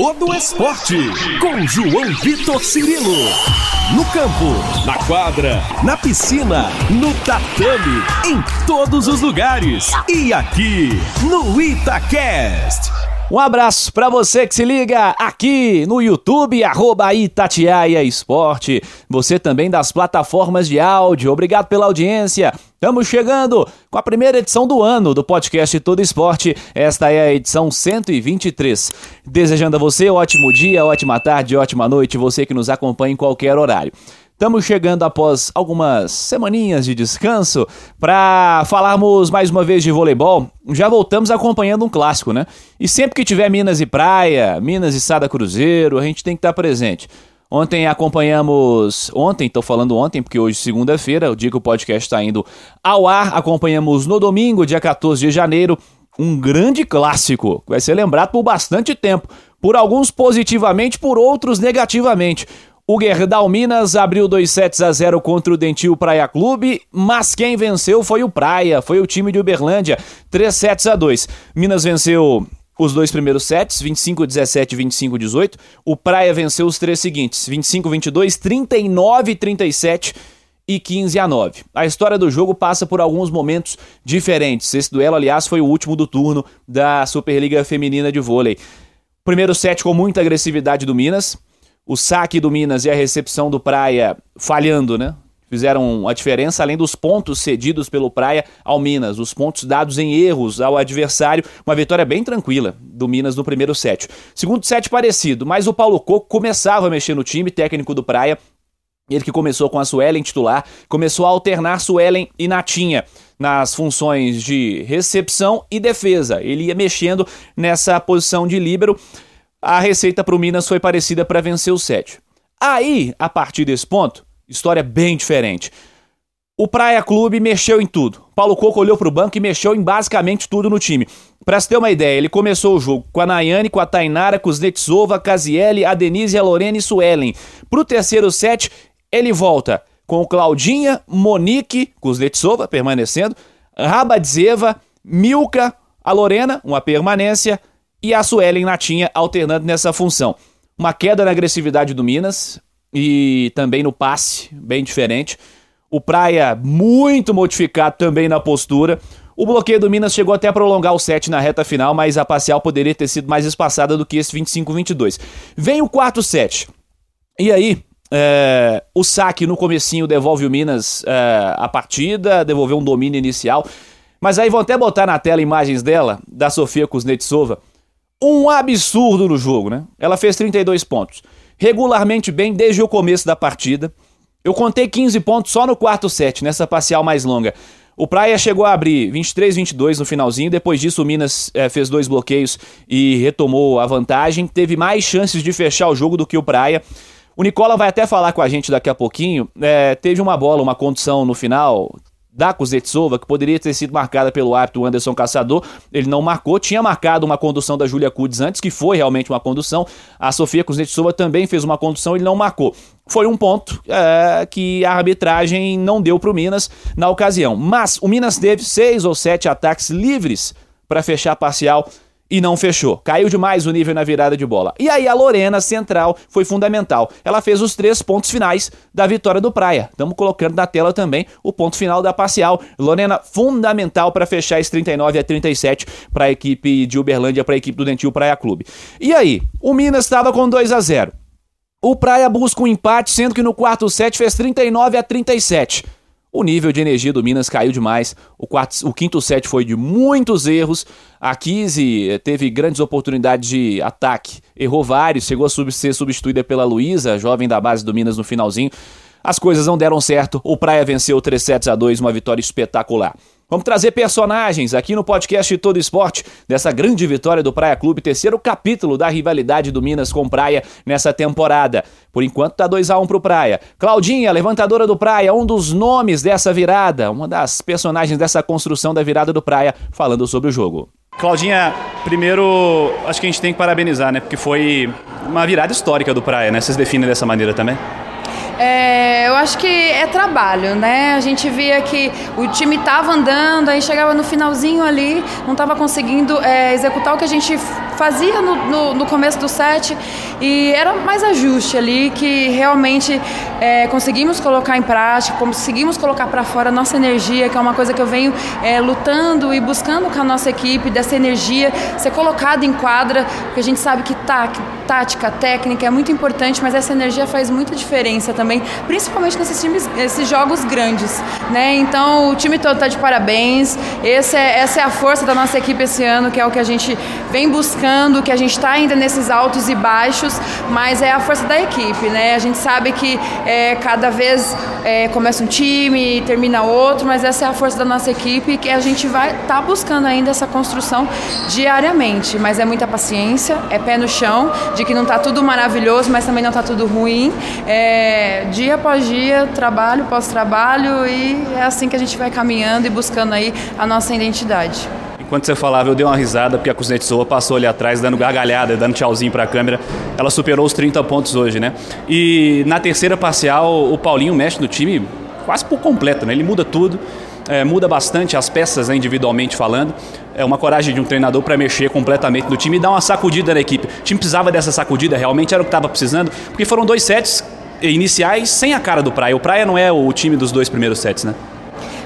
todo esporte. Com João Vitor Cirilo. No campo, na quadra, na piscina, no tatame, em todos os lugares. E aqui, no Itacast. Um abraço para você que se liga aqui no YouTube, arroba Itatiaia Esporte. Você também das plataformas de áudio. Obrigado pela audiência. Estamos chegando com a primeira edição do ano do podcast Todo Esporte. Esta é a edição 123. Desejando a você ótimo dia, ótima tarde, ótima noite, você que nos acompanha em qualquer horário. Estamos chegando após algumas semaninhas de descanso para falarmos mais uma vez de voleibol. Já voltamos acompanhando um clássico, né? E sempre que tiver Minas e Praia, Minas e Sada Cruzeiro, a gente tem que estar presente. Ontem acompanhamos. Ontem, estou falando ontem, porque hoje, segunda-feira, o dia que o podcast está indo ao ar, acompanhamos no domingo, dia 14 de janeiro, um grande clássico. Vai ser lembrado por bastante tempo. Por alguns positivamente, por outros negativamente. O Gerdau Minas abriu 2 sets a 0 contra o Dentil Praia Clube, mas quem venceu foi o Praia, foi o time de Uberlândia, 3 sets a 2. Minas venceu os dois primeiros sets, 25 17 e 25 18. O Praia venceu os três seguintes, 25 22, 39 37 e 15 a 9. A história do jogo passa por alguns momentos diferentes. Esse duelo, aliás, foi o último do turno da Superliga Feminina de Vôlei. Primeiro set com muita agressividade do Minas, o saque do Minas e a recepção do Praia falhando, né? Fizeram a diferença, além dos pontos cedidos pelo Praia ao Minas, os pontos dados em erros ao adversário. Uma vitória bem tranquila do Minas no primeiro set. Segundo set parecido, mas o Paulo Coco começava a mexer no time, técnico do Praia. Ele que começou com a Suelen titular, começou a alternar Suelen e Natinha nas funções de recepção e defesa. Ele ia mexendo nessa posição de líbero a receita para o Minas foi parecida para vencer o 7. Aí, a partir desse ponto, história bem diferente. O Praia Clube mexeu em tudo. Paulo Coco olhou para o banco e mexeu em basicamente tudo no time. Para se ter uma ideia, ele começou o jogo com a Nayane, com a Tainara, com os Netsova, Casiele, a Denise, a Lorena e Suelen. Para o terceiro set, ele volta com Claudinha, Monique, com os Netsova permanecendo, Rabadzeva, Milka, a Lorena, uma permanência, e a Suelen Natinha alternando nessa função. Uma queda na agressividade do Minas e também no passe, bem diferente. O Praia muito modificado também na postura. O bloqueio do Minas chegou até a prolongar o set na reta final, mas a parcial poderia ter sido mais espaçada do que esse 25-22. Vem o quarto set. E aí, é, o saque no comecinho devolve o Minas é, a partida, devolveu um domínio inicial. Mas aí vão até botar na tela imagens dela, da Sofia Kuznetsova um absurdo no jogo, né? Ela fez 32 pontos. Regularmente bem desde o começo da partida. Eu contei 15 pontos só no quarto set, nessa parcial mais longa. O Praia chegou a abrir 23-22 no finalzinho. Depois disso, o Minas é, fez dois bloqueios e retomou a vantagem. Teve mais chances de fechar o jogo do que o Praia. O Nicola vai até falar com a gente daqui a pouquinho. É, teve uma bola, uma condição no final da Kuznetsova, que poderia ter sido marcada pelo árbitro Anderson Caçador, ele não marcou, tinha marcado uma condução da Julia Kudes antes, que foi realmente uma condução, a Sofia Kuznetsova também fez uma condução, ele não marcou. Foi um ponto é, que a arbitragem não deu para o Minas na ocasião, mas o Minas teve seis ou sete ataques livres para fechar parcial e não fechou. Caiu demais o nível na virada de bola. E aí a Lorena, central, foi fundamental. Ela fez os três pontos finais da vitória do Praia. Estamos colocando na tela também o ponto final da parcial. Lorena, fundamental para fechar esse 39 a 37 para a equipe de Uberlândia, para a equipe do Dentil Praia Clube. E aí, o Minas estava com 2 a 0. O Praia busca um empate, sendo que no quarto set fez 39 a 37. O nível de energia do Minas caiu demais. O, quarto, o quinto set foi de muitos erros. A Kise eh, teve grandes oportunidades de ataque, errou vários, chegou a sub ser substituída pela Luísa, jovem da base do Minas no finalzinho. As coisas não deram certo. O Praia venceu 3 sets a 2, uma vitória espetacular. Vamos trazer personagens aqui no podcast Todo Esporte dessa grande vitória do Praia Clube, terceiro capítulo da rivalidade do Minas com Praia nessa temporada. Por enquanto tá 2 a 1 pro Praia. Claudinha, levantadora do Praia, um dos nomes dessa virada, uma das personagens dessa construção da virada do Praia, falando sobre o jogo. Claudinha, primeiro, acho que a gente tem que parabenizar, né? Porque foi uma virada histórica do Praia, né? Vocês definem dessa maneira também? É, eu acho que é trabalho, né? A gente via que o time estava andando, aí chegava no finalzinho ali, não estava conseguindo é, executar o que a gente fazia no, no, no, começo do set e era mais ajuste ali que realmente é, conseguimos colocar em prática, conseguimos colocar para fora a nossa energia, que é uma coisa que eu venho é, lutando e buscando com a nossa equipe, dessa energia ser colocada em quadra, porque a gente sabe que tá, tática, técnica é muito importante, mas essa energia faz muita diferença também, principalmente nesses times, jogos grandes, né? Então o time todo está de parabéns. É, essa é a força da nossa equipe esse ano, que é o que a gente vem buscando, que a gente está ainda nesses altos e baixos, mas é a força da equipe, né? A gente sabe que é, cada vez é, começa um time e termina outro, mas essa é a força da nossa equipe que a gente vai estar tá buscando ainda essa construção diariamente. Mas é muita paciência, é pé no chão, de que não está tudo maravilhoso, mas também não está tudo ruim. É, dia após dia, trabalho após trabalho e é assim que a gente vai caminhando e buscando aí a nossa identidade. Enquanto você falava, eu dei uma risada porque a Kuznetsova passou ali atrás, dando gargalhada, dando tchauzinho para a câmera. Ela superou os 30 pontos hoje, né? E na terceira parcial, o Paulinho mexe no time quase por completo, né? Ele muda tudo, é, muda bastante as peças né, individualmente falando. É uma coragem de um treinador para mexer completamente no time e dar uma sacudida na equipe. O time precisava dessa sacudida, realmente era o que estava precisando, porque foram dois sets iniciais sem a cara do Praia. O Praia não é o time dos dois primeiros sets, né?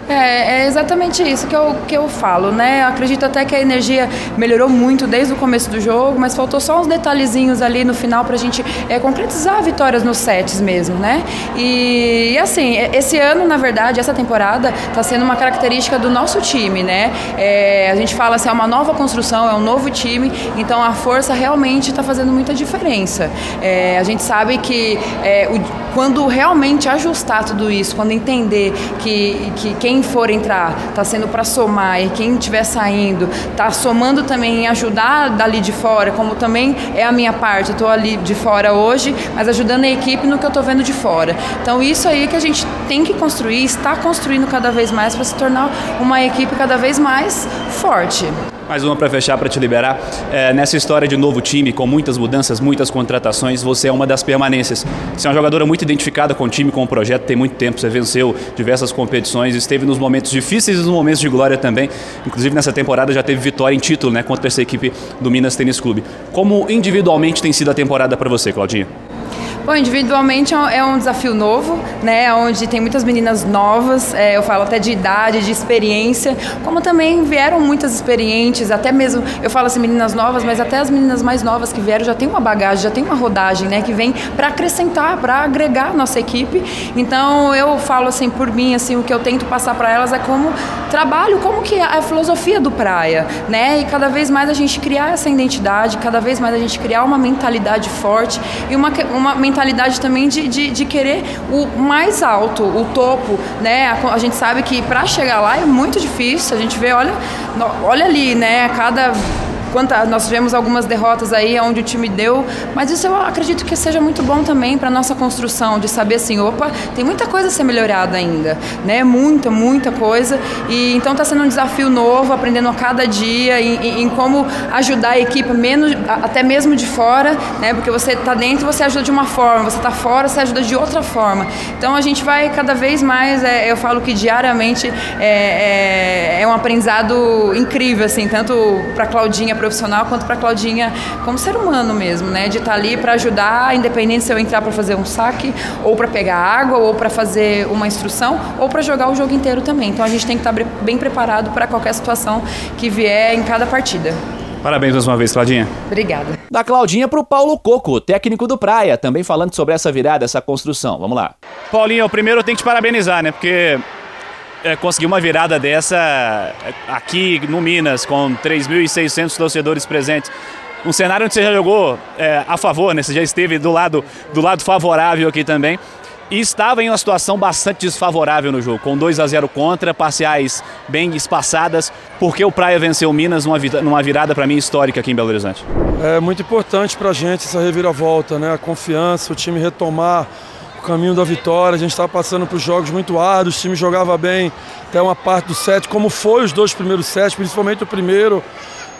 É, é, exatamente isso que eu, que eu falo, né? Eu acredito até que a energia melhorou muito desde o começo do jogo, mas faltou só uns detalhezinhos ali no final para a gente é, concretizar vitórias nos sets mesmo, né? E, e, assim, esse ano, na verdade, essa temporada está sendo uma característica do nosso time, né? É, a gente fala assim, é uma nova construção, é um novo time, então a força realmente está fazendo muita diferença. É, a gente sabe que é, o quando realmente ajustar tudo isso, quando entender que, que quem for entrar está sendo para somar e quem estiver saindo está somando também em ajudar dali de fora, como também é a minha parte, estou ali de fora hoje, mas ajudando a equipe no que eu estou vendo de fora. Então isso aí que a gente tem que construir, está construindo cada vez mais para se tornar uma equipe cada vez mais forte. Mais uma para fechar, para te liberar. É, nessa história de novo time, com muitas mudanças, muitas contratações, você é uma das permanências. Você é uma jogadora muito identificada com o time, com o projeto, tem muito tempo. Você venceu diversas competições, esteve nos momentos difíceis e nos momentos de glória também. Inclusive nessa temporada já teve vitória em título né, contra essa equipe do Minas Tênis Clube. Como individualmente tem sido a temporada para você, Claudinha? Bom, individualmente é um desafio novo, né? Onde tem muitas meninas novas, é, eu falo até de idade, de experiência, como também vieram muitas experientes, até mesmo, eu falo assim, meninas novas, mas até as meninas mais novas que vieram já tem uma bagagem, já tem uma rodagem, né? Que vem para acrescentar, para agregar a nossa equipe. Então eu falo assim, por mim, assim, o que eu tento passar para elas é como trabalho, como que é a filosofia do praia, né? E cada vez mais a gente criar essa identidade, cada vez mais a gente criar uma mentalidade forte e uma, uma mentalidade mentalidade também de, de, de, querer o mais alto, o topo, né? A, a gente sabe que para chegar lá é muito difícil. A gente vê, olha, olha ali, né? Cada quanta, nós tivemos algumas derrotas aí onde o time deu, mas isso eu acredito que seja muito bom também para nossa construção, de saber assim, opa, tem muita coisa a ser melhorada ainda, né? Muita, muita coisa. E então está sendo um desafio novo, aprendendo a cada dia em, em como ajudar a equipe menos, até mesmo de fora, né? Porque você está dentro, você ajuda de uma forma, você está fora, você ajuda de outra forma. Então a gente vai cada vez mais, é, eu falo que diariamente é, é, é um aprendizado incrível, assim, tanto para Claudinha, profissional quanto para Claudinha como ser humano mesmo, né? De estar tá ali para ajudar, independente se eu entrar para fazer um saque, ou para pegar água, ou para fazer uma instrução, ou para jogar o jogo inteiro também. Então a gente tem que estar tá bem preparado para qualquer situação que vier em cada partida. Parabéns mais uma vez, Claudinha. Obrigada. Da Claudinha para o Paulo Coco, técnico do Praia, também falando sobre essa virada, essa construção. Vamos lá. Paulinho, primeiro eu tenho que te parabenizar, né? Porque é, conseguir uma virada dessa é, aqui no Minas, com 3.600 torcedores presentes. Um cenário onde você já jogou é, a favor, né? Você já esteve do lado, do lado favorável aqui também. E estava em uma situação bastante desfavorável no jogo, com 2 a 0 contra, parciais bem espaçadas, porque o Praia venceu o Minas numa, numa virada para mim histórica aqui em Belo Horizonte. É muito importante para a gente essa reviravolta, né? A confiança, o time retomar caminho da vitória. A gente estava passando por jogos muito árduos, o time jogava bem até uma parte do set, como foi os dois primeiros sets, principalmente o primeiro,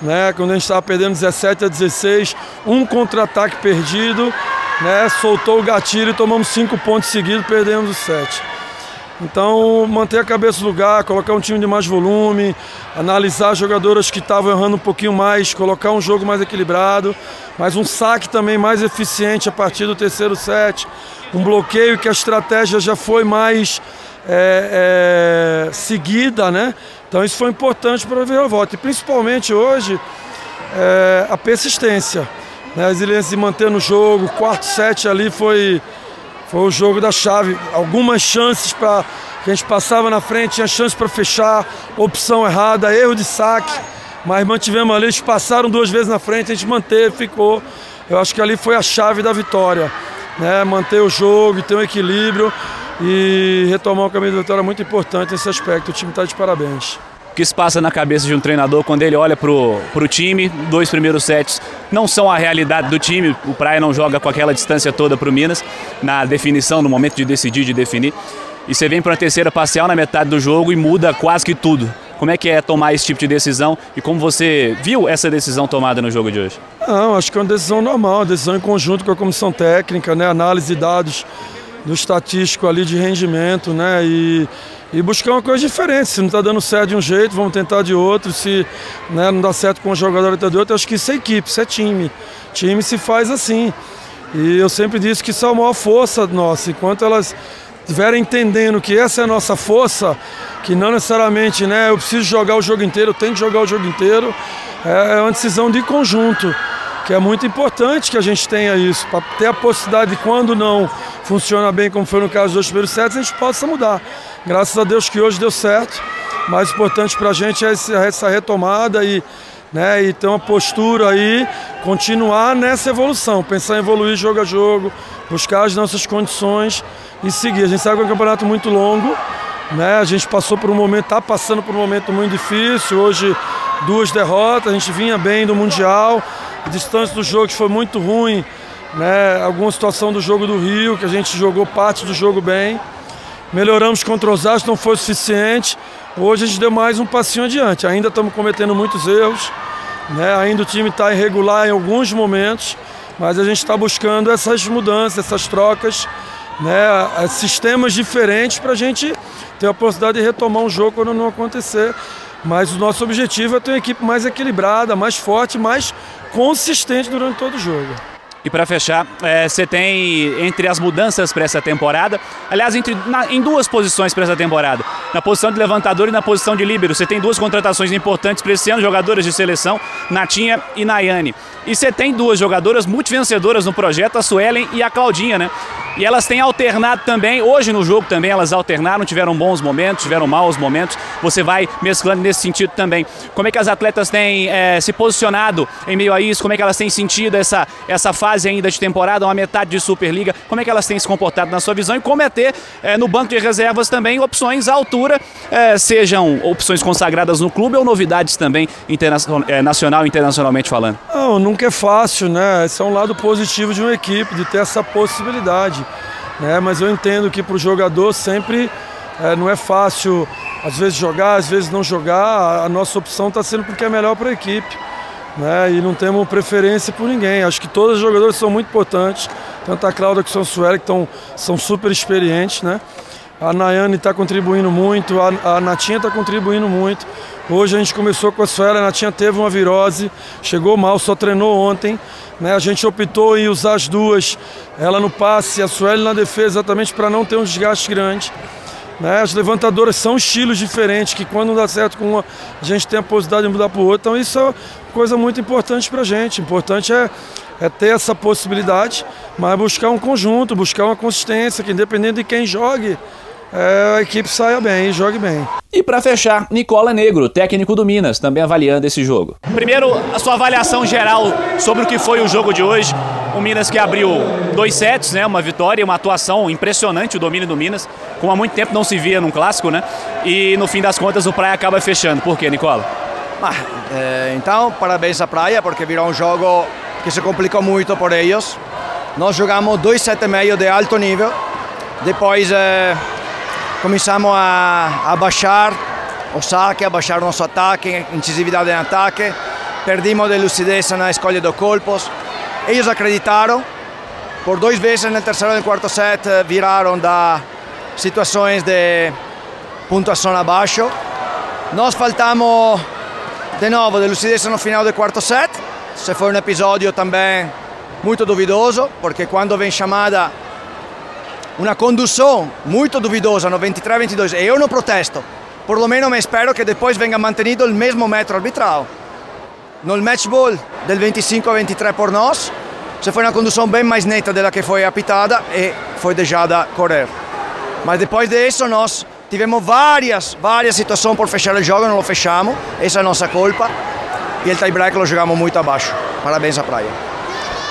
né, quando a gente estava perdendo 17 a 16, um contra-ataque perdido, né, soltou o gatilho e tomamos cinco pontos seguidos, perdemos o set. Então, manter a cabeça no lugar, colocar um time de mais volume, analisar jogadoras que estavam errando um pouquinho mais, colocar um jogo mais equilibrado, mas um saque também mais eficiente a partir do terceiro set, um bloqueio que a estratégia já foi mais é, é, seguida, né? Então isso foi importante para a volta e principalmente hoje é, a persistência, né? a resiliência de manter no jogo, quarto set ali foi foi o jogo da chave. Algumas chances para a gente passava na frente, tinha chance para fechar, opção errada, erro de saque. Mas mantivemos ali, eles passaram duas vezes na frente, a gente manteve, ficou. Eu acho que ali foi a chave da vitória. Né? Manter o jogo, ter um equilíbrio e retomar o caminho da vitória é muito importante nesse aspecto. O time está de parabéns. O que se passa na cabeça de um treinador quando ele olha pro, pro time, dois primeiros sets não são a realidade do time, o Praia não joga com aquela distância toda pro Minas, na definição, no momento de decidir, de definir, e você vem para uma terceira parcial na metade do jogo e muda quase que tudo. Como é que é tomar esse tipo de decisão e como você viu essa decisão tomada no jogo de hoje? Não, acho que é uma decisão normal, uma decisão em conjunto com a comissão técnica, né, análise de dados do estatístico ali de rendimento, né, e e buscar uma coisa diferente. Se não está dando certo de um jeito, vamos tentar de outro. Se né, não dá certo com um jogador, está de outro. acho que isso é equipe, isso é time. Time se faz assim. E eu sempre disse que isso é a maior força nossa. Enquanto elas estiverem entendendo que essa é a nossa força, que não necessariamente né, eu preciso jogar o jogo inteiro, eu tenho que jogar o jogo inteiro, é, é uma decisão de conjunto que é muito importante que a gente tenha isso, para ter a possibilidade de quando não funciona bem, como foi no caso dos dois primeiros sets, a gente possa mudar. Graças a Deus que hoje deu certo. Mais importante para a gente é essa retomada e, né, e ter uma postura aí, continuar nessa evolução, pensar em evoluir jogo a jogo, buscar as nossas condições e seguir. A gente sabe que é um campeonato muito longo, né? A gente passou por um momento, está passando por um momento muito difícil. Hoje duas derrotas, a gente vinha bem do Mundial, a distância do jogo foi muito ruim, né? Alguma situação do jogo do Rio, que a gente jogou parte do jogo bem. Melhoramos contra os Astros, não foi suficiente. Hoje a gente deu mais um passinho adiante. Ainda estamos cometendo muitos erros. Né? Ainda o time está irregular em alguns momentos. Mas a gente está buscando essas mudanças, essas trocas, né? sistemas diferentes para a gente ter a possibilidade de retomar um jogo quando não acontecer. Mas o nosso objetivo é ter uma equipe mais equilibrada, mais forte, mais consistente durante todo o jogo. E para fechar, é, você tem entre as mudanças para essa temporada, aliás, entre, na, em duas posições para essa temporada, na posição de levantador e na posição de líbero, você tem duas contratações importantes para esse ano, jogadoras de seleção, Natinha e Nayane. E você tem duas jogadoras multivencedoras no projeto, a Suelen e a Claudinha, né? E elas têm alternado também, hoje no jogo também elas alternaram, tiveram bons momentos, tiveram maus momentos. Você vai mesclando nesse sentido também. Como é que as atletas têm é, se posicionado em meio a isso? Como é que elas têm sentido essa, essa fase ainda de temporada, uma metade de Superliga? Como é que elas têm se comportado na sua visão? E como é ter é, no banco de reservas também opções à altura, é, sejam opções consagradas no clube ou novidades também é, nacional e internacionalmente falando? Não, nunca é fácil, né? Esse é um lado positivo de uma equipe, de ter essa possibilidade. Né? Mas eu entendo que para o jogador sempre é, não é fácil, às vezes jogar, às vezes não jogar. A nossa opção está sendo porque é melhor para a equipe. Né? E não temos preferência por ninguém. Acho que todos os jogadores são muito importantes, tanto a Cláudia quanto a Sueli, que tão, são super experientes. Né? A Nayane está contribuindo muito, a, a Natinha está contribuindo muito. Hoje a gente começou com a Sueli, a Natinha teve uma virose, chegou mal, só treinou ontem. Né? A gente optou em usar as duas, ela no passe a Sueli na defesa, exatamente para não ter um desgaste grande. Né? As levantadoras são estilos diferentes, que quando não dá certo com uma, a gente tem a possibilidade de mudar para o outro. Então isso é coisa muito importante para a gente. Importante é, é ter essa possibilidade, mas buscar um conjunto, buscar uma consistência, que independente de quem jogue, é, a equipe saia bem e jogue bem. E para fechar, Nicola Negro, técnico do Minas, também avaliando esse jogo. Primeiro, a sua avaliação geral sobre o que foi o jogo de hoje. O Minas que abriu dois sets, né, uma vitória, uma atuação impressionante, o domínio do Minas, como há muito tempo não se via num clássico, né? E no fim das contas o Praia acaba fechando. Por quê, Nicola? Ah, eh, então, parabéns à Praia, porque virou um jogo que se complicou muito por eles. Nós jogamos dois sets e meio de alto nível. Depois eh, começamos a, a baixar o saque, a baixar o nosso ataque, incisividade em ataque, perdimos de lucidez na escolha de colpos. Eles acreditaram, por duas vezes no terceiro e no quarto set viraram da, situações de pontuação abaixo. Nós faltamos de novo de lucidez no final do quarto set. Se foi um episódio também muito duvidoso, porque quando vem chamada uma condução muito duvidosa no 23-22 e eu não protesto, por lo menos me espero que depois venga mantenido o mesmo metro arbitral. No match ball del 25 a 23 por nós, se foi uma condução bem mais neta da que foi apitada e foi deixada correr. Mas depois disso nós tivemos várias, várias situações por fechar o jogo, não o fechamos, essa é a nossa culpa. E o tie-break lo jogamos muito abaixo. Parabéns à praia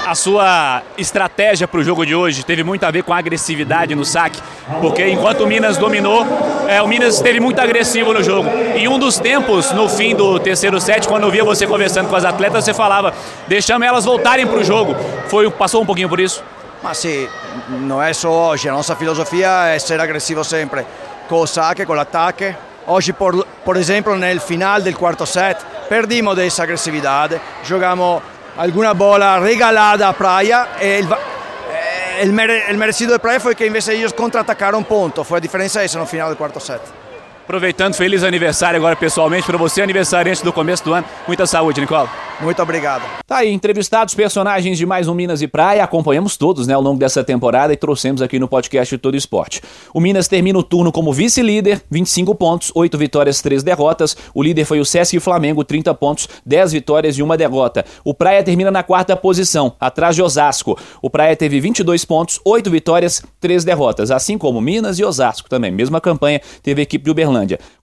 a sua estratégia para o jogo de hoje teve muito a ver com a agressividade no saque, porque enquanto o Minas dominou, é, o Minas esteve muito agressivo no jogo. Em um dos tempos, no fim do terceiro set, quando eu via você conversando com as atletas, você falava, deixamos elas voltarem para o jogo. Foi, passou um pouquinho por isso? Mas sim, não é só hoje. A nossa filosofia é ser agressivo sempre, com o saque, com o ataque. Hoje, por, por exemplo, no final do quarto set, perdimos dessa agressividade, jogamos alguna bola regalada a Praia e il, mere, il merecido de Praia foi que invece eles contra-atacaram ponto. Foi a diferença essa no final do quarto set. Aproveitando, feliz aniversário agora pessoalmente para você, aniversariante do começo do ano. Muita saúde, Nicola. Muito obrigado. Tá aí, entrevistados personagens de mais um Minas e Praia, acompanhamos todos né, ao longo dessa temporada e trouxemos aqui no podcast Todo Esporte. O Minas termina o turno como vice-líder, 25 pontos, 8 vitórias, 3 derrotas. O líder foi o Sesc Flamengo, 30 pontos, 10 vitórias e uma derrota. O Praia termina na quarta posição, atrás de Osasco. O Praia teve 22 pontos, 8 vitórias, 3 derrotas, assim como Minas e Osasco também. Mesma campanha teve a equipe de Uberlândia.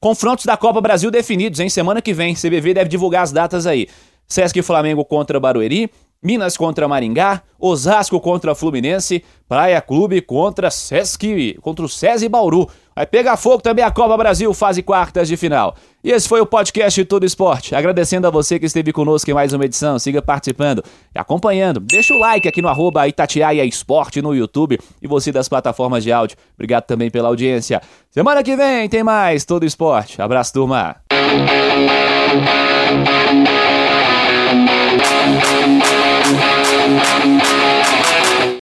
Confrontos da Copa Brasil definidos, em semana que vem. CBV deve divulgar as datas aí. Sesc Flamengo contra Barueri, Minas contra Maringá, Osasco contra Fluminense, Praia Clube contra Sesc, contra o SESI Bauru. Vai pegar fogo também a Copa Brasil, fase quartas de final. E esse foi o podcast Tudo Esporte. Agradecendo a você que esteve conosco em mais uma edição. Siga participando e acompanhando. Deixa o like aqui no arroba Itatiaia Esporte no YouTube e você das plataformas de áudio. Obrigado também pela audiência. Semana que vem tem mais Tudo Esporte. Abraço, turma.